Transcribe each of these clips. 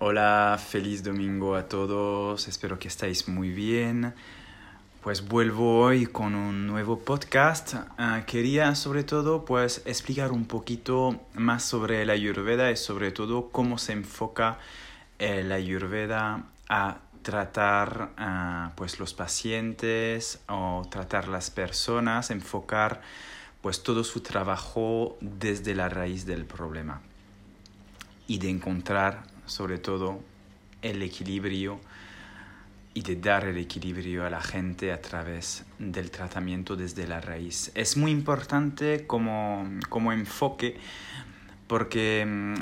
Hola, feliz domingo a todos, espero que estáis muy bien. Pues vuelvo hoy con un nuevo podcast. Ah, quería sobre todo pues explicar un poquito más sobre la ayurveda y sobre todo cómo se enfoca eh, la ayurveda a tratar uh, pues los pacientes o tratar las personas, enfocar pues todo su trabajo desde la raíz del problema y de encontrar sobre todo el equilibrio y de dar el equilibrio a la gente a través del tratamiento desde la raíz. Es muy importante como, como enfoque porque mm,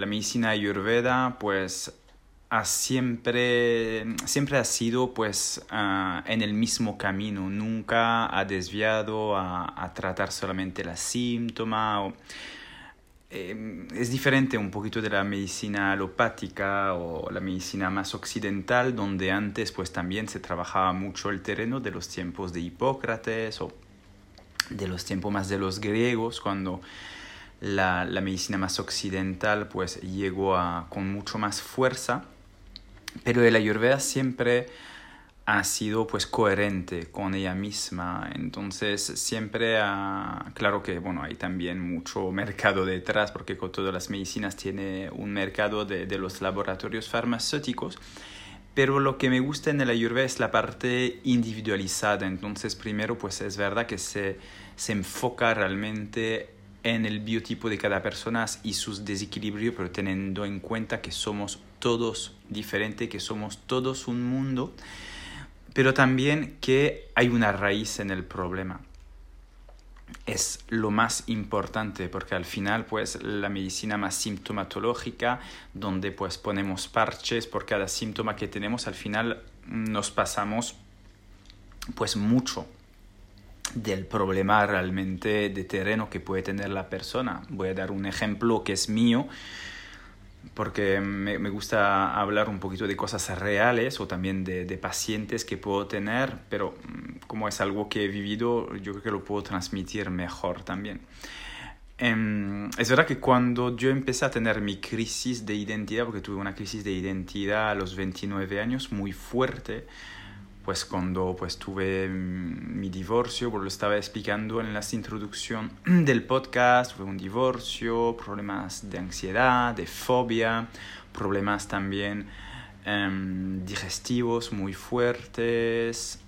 la medicina ayurveda pues ha siempre, siempre ha sido pues uh, en el mismo camino, nunca ha desviado a, a tratar solamente la síntoma. O, eh, es diferente un poquito de la medicina alopática o la medicina más occidental, donde antes pues también se trabajaba mucho el terreno de los tiempos de Hipócrates o de los tiempos más de los griegos, cuando la, la medicina más occidental pues llegó a, con mucho más fuerza, pero la Ayurveda siempre ha sido pues coherente con ella misma. Entonces siempre ha, claro que bueno hay también mucho mercado detrás porque con todas las medicinas tiene un mercado de, de los laboratorios farmacéuticos. Pero lo que me gusta en el ayurveda es la parte individualizada. Entonces primero pues es verdad que se, se enfoca realmente en el biotipo de cada persona y sus desequilibrios pero teniendo en cuenta que somos todos diferentes que somos todos un mundo pero también que hay una raíz en el problema. Es lo más importante porque al final pues la medicina más sintomatológica donde pues ponemos parches por cada síntoma que tenemos al final nos pasamos pues mucho del problema realmente de terreno que puede tener la persona. Voy a dar un ejemplo que es mío porque me, me, gusta hablar un poquito de cosas reales o también de, de, pacientes que puedo tener, pero mm, como es algo que he vivido, yo creo que lo puedo transmitir mejor también. Eh, es verdad que cuando yo empecé a tener mi crisis de identidad, porque tuve una crisis de identidad a los 29 años muy fuerte, pues cuando pues tuve mi divorcio, pues lo estaba explicando en la introducción del podcast, fue un divorcio, problemas de ansiedad, de fobia, problemas también um, digestivos muy fuertes.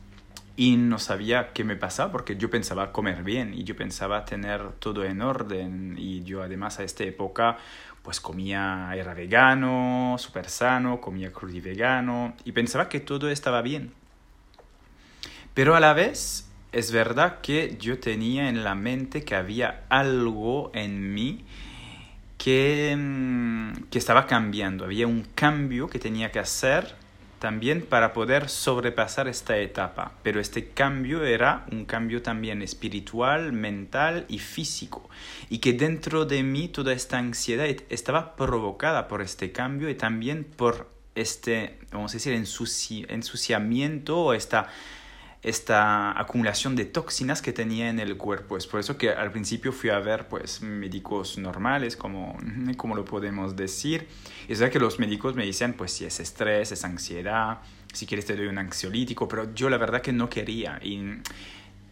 Y no sabía qué me pasaba porque yo pensaba comer bien y yo pensaba tener todo en orden. Y yo además a esta época pues comía, era vegano, súper sano, comía crudo y vegano y pensaba que todo estaba bien pero a la vez es verdad que yo tenía en la mente que había algo en mí que, mm, que estaba cambiando. Había un cambio que tenía que hacer también para poder sobrepasar esta etapa. Pero este cambio era un cambio también espiritual, mental y físico. Y que dentro de mí toda esta ansiedad estaba provocada por este cambio y también por este, vamos a decir, ensuciamiento o esta esta acumulación de toxinas que tenía en el cuerpo. Es por eso que al principio fui a ver pues médicos normales, como, como lo podemos decir. Y es verdad que los médicos me decían pues si es estrés, es ansiedad, si quieres te doy un ansiolítico, pero yo la verdad que no quería. Y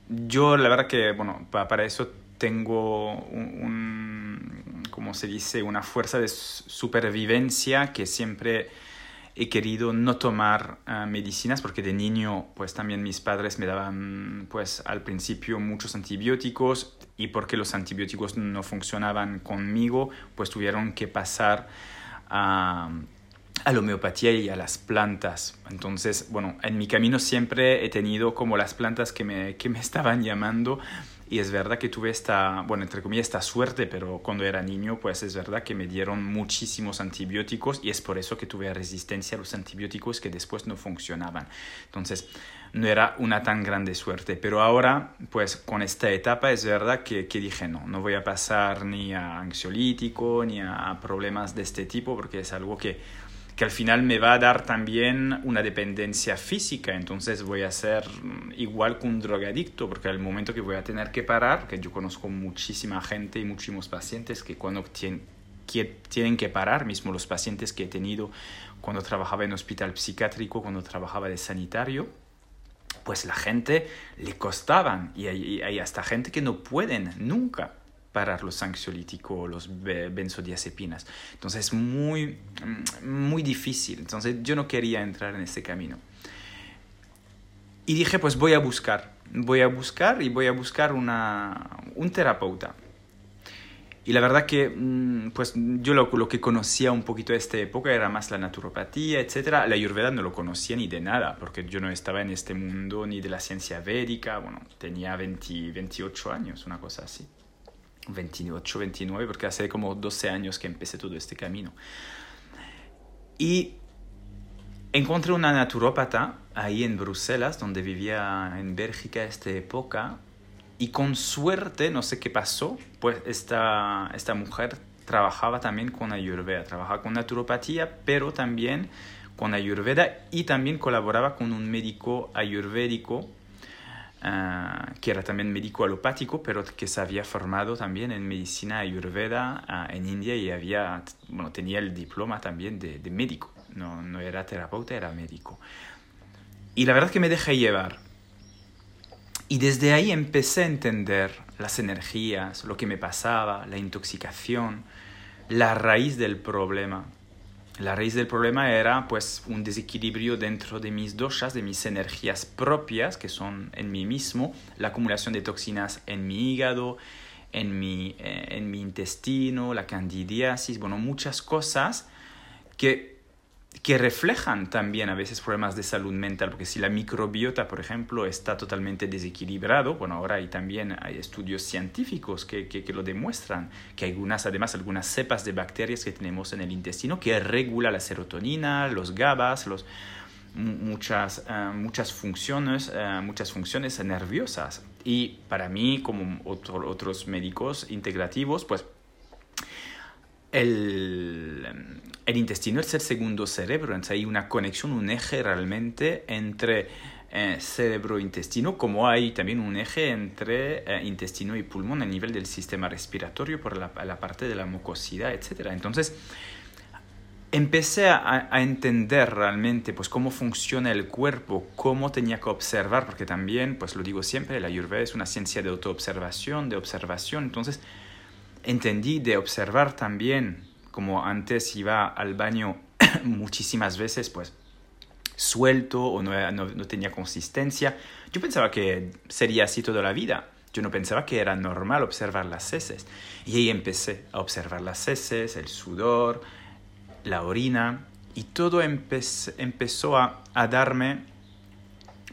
yo la verdad que, bueno, para eso tengo un, un como se dice, una fuerza de supervivencia que siempre he querido no tomar uh, medicinas porque de niño pues también mis padres me daban pues al principio muchos antibióticos y porque los antibióticos no funcionaban conmigo pues tuvieron que pasar a, a la homeopatía y a las plantas. Entonces, bueno, en mi camino siempre he tenido como las plantas que me, que me estaban llamando y es verdad que tuve esta, bueno, entre comillas, esta suerte, pero cuando era niño, pues es verdad que me dieron muchísimos antibióticos y es por eso que tuve resistencia a los antibióticos que después no funcionaban. Entonces, no era una tan grande suerte. Pero ahora, pues con esta etapa es verdad que, que dije, no, no voy a pasar ni a ansiolítico ni a problemas de este tipo porque es algo que que al final me va a dar también una dependencia física, entonces voy a ser igual que un drogadicto, porque al momento que voy a tener que parar, que yo conozco muchísima gente y muchísimos pacientes que cuando que tienen que parar, mismo los pacientes que he tenido cuando trabajaba en hospital psiquiátrico, cuando trabajaba de sanitario, pues la gente le costaban. Y hay hasta gente que no pueden nunca parar los ansiolíticos los benzodiazepinas. Entonces es muy, muy difícil. Entonces yo no quería entrar en ese camino. Y dije, pues voy a buscar, voy a buscar y voy a buscar una, un terapeuta. Y la verdad que, mm, pues yo lo, lo, que conocía un poquito de esta época era más la naturopatía, etc. La ayurveda no lo conocía ni de nada, porque yo no estaba en este mundo ni de la ciencia védica. Bueno, tenía 20, 28 años, una cosa así. 28, 29, porque hace como 12 años que empecé todo este camino. Y encontré una naturópata ahí en Bruselas, donde vivía en Bélgica esta época, y con suerte, no sé qué pasó, pues esta, esta mujer trabajaba también con Ayurveda, trabajaba con naturopatía, pero también con Ayurveda y también colaboraba con un médico ayurvédico ah, que era también médico alopático, pero que se había formado también en medicina ayurveda ah, en India y había, bueno, tenía el diploma también de, de médico, no, no era terapeuta, era médico. Y la verdad es que me dejé llevar. Y desde ahí empecé a entender las energías, lo que me pasaba, la intoxicación, la raíz del problema. La raíz del problema era pues un desequilibrio dentro de mis doshas, de mis energías propias, que son en mí mismo, la acumulación de toxinas en mi hígado, en mi, eh, en mi intestino, la candidiasis, bueno, muchas cosas que que reflejan también a veces problemas de salud mental, porque si la microbiota, por ejemplo, está totalmente desequilibrado, bueno, ahora hay también hay estudios científicos que, que, lo demuestran, que hay algunas, además, algunas cepas de bacterias que tenemos en el intestino que regula la serotonina, los GABAs, los, muchas, eh, muchas, funciones, eh, muchas funciones nerviosas. Y para mí, como otros médicos integrativos, pues el, el intestino es el segundo cerebro, entonces hay una conexión, un eje realmente entre eh, cerebro-intestino, como hay también un eje entre eh, intestino y pulmón a nivel del sistema respiratorio por la, parte de la mucosidad, etc. Entonces, empecé a, a, entender realmente pues, cómo funciona el cuerpo, cómo tenía que observar, porque también, pues lo digo siempre, la Ayurveda es una ciencia de autoobservación, de observación, entonces entendí de observar también, como antes iba al baño muchísimas veces, pues suelto o no, no, tenía consistencia. Yo pensaba que sería así toda la vida. Yo no pensaba que era normal observar las heces. Y ahí empecé a observar las heces, el sudor, la orina, y todo empezó a, a darme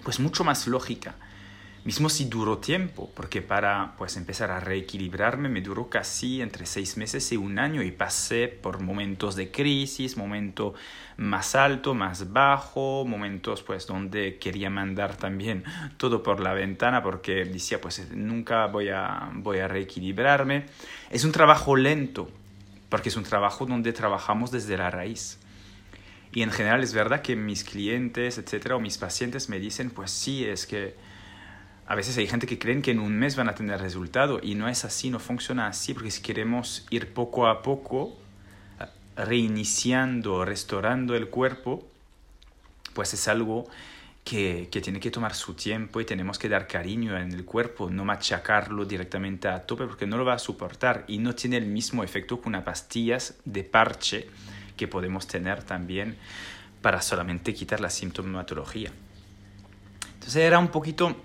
pues mucho más lógica mismo si duró tiempo, porque para pues empezar a reequilibrarme me duró casi entre seis meses y un año y pasé por momentos de crisis, momento más alto, más bajo, momentos pues donde quería mandar también todo por la ventana porque decía pues nunca voy a, voy a reequilibrarme. Es un trabajo lento, porque es un trabajo donde trabajamos desde la raíz. Y en general es verdad que mis clientes, etcétera, o mis pacientes me dicen, pues sí, es que a veces hay gente que creen que en un mes van a tener resultado y no es así, no funciona así, porque si queremos ir poco a poco reiniciando, restaurando el cuerpo, pues es algo que, que, tiene que tomar su tiempo y tenemos que dar cariño en el cuerpo, no machacarlo directamente a tope porque no lo va a soportar y no tiene el mismo efecto que unas pastillas de parche que podemos tener también para solamente quitar la sintomatología. Entonces era un poquito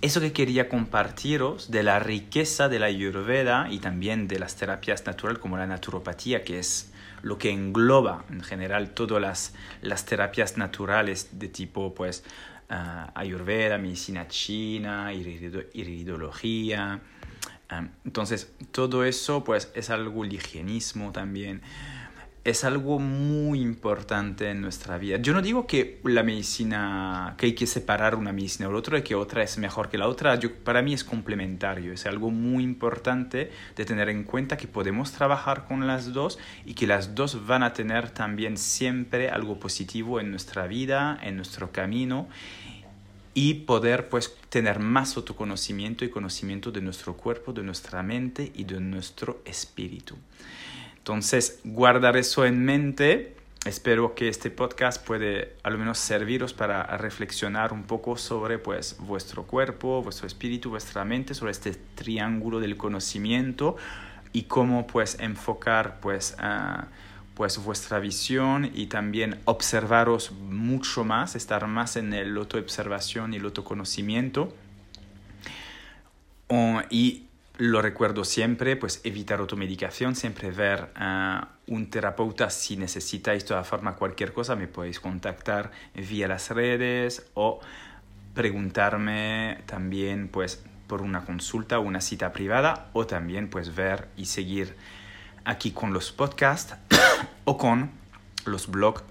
eso que quería compartiros de la riqueza de la ayurveda y también de las terapias naturales como la naturopatía, que es lo que engloba en general todas las, las terapias naturales de tipo pues uh, ayurveda, medicina china, iridología. Uh, entonces, todo eso pues es algo el higienismo también es algo muy importante en nuestra vida. Yo no digo que la medicina, que hay que separar una medicina o la otra y que otra es mejor que la otra. Yo, para mí es complementario. Es algo muy importante de tener en cuenta que podemos trabajar con las dos y que las dos van a tener también siempre algo positivo en nuestra vida, en nuestro camino y poder pues tener más autoconocimiento y conocimiento de nuestro cuerpo, de nuestra mente y de nuestro espíritu. Entonces, guardar eso en mente. Espero que este podcast puede al menos serviros para reflexionar un poco sobre pues, vuestro cuerpo, vuestro espíritu, vuestra mente, sobre este triángulo del conocimiento y cómo pues enfocar pues, pues vuestra visión y también observaros mucho más, estar más en el autoobservación y el autoconocimiento. y lo recuerdo siempre, pues evitar automedicación, siempre ver a un terapeuta si necesitáis de toda forma cualquier cosa, me podéis contactar vía las redes o preguntarme también pues por una consulta una cita privada o también pues ver y seguir aquí con los podcasts o con los blogs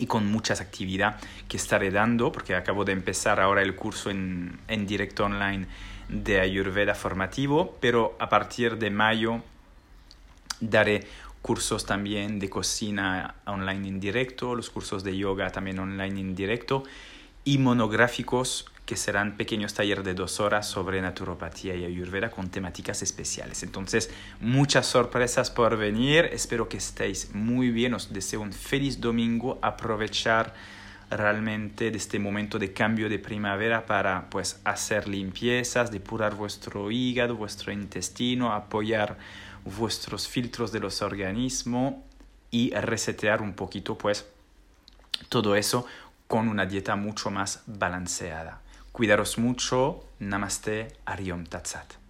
y con muchas actividades que estaré dando porque acabo de empezar ahora el curso en, en directo online de Ayurveda formativo, pero a partir de mayo daré cursos también de cocina online en directo, los cursos de yoga también online en directo y monográficos que serán pequeños talleres de dos horas sobre naturopatía y ayurveda con temáticas especiales. Entonces, muchas sorpresas por venir. Espero que estéis muy bien. Os deseo un feliz domingo. Aprovechar realmente de este momento de cambio de primavera para pues hacer limpiezas, depurar vuestro hígado, vuestro intestino, apoyar vuestros filtros de los organismos y resetear un poquito pues todo eso con una dieta mucho más balanceada. Cuidaros mucho. Namaste. Ariom Tatsat.